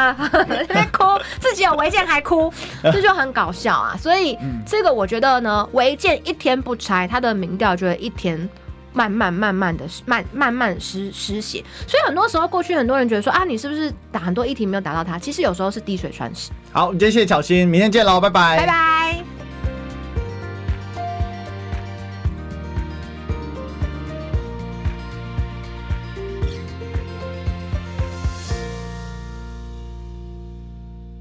在哭，自己有违建还哭，这就很搞笑啊。所以这个我觉得呢，违建一天不拆，他的民调就会一天。慢慢慢慢的慢慢慢失失血，所以很多时候过去很多人觉得说啊，你是不是打很多议题没有打到他？其实有时候是滴水穿石。好，今天谢谢巧心，明天见喽，拜拜，拜拜。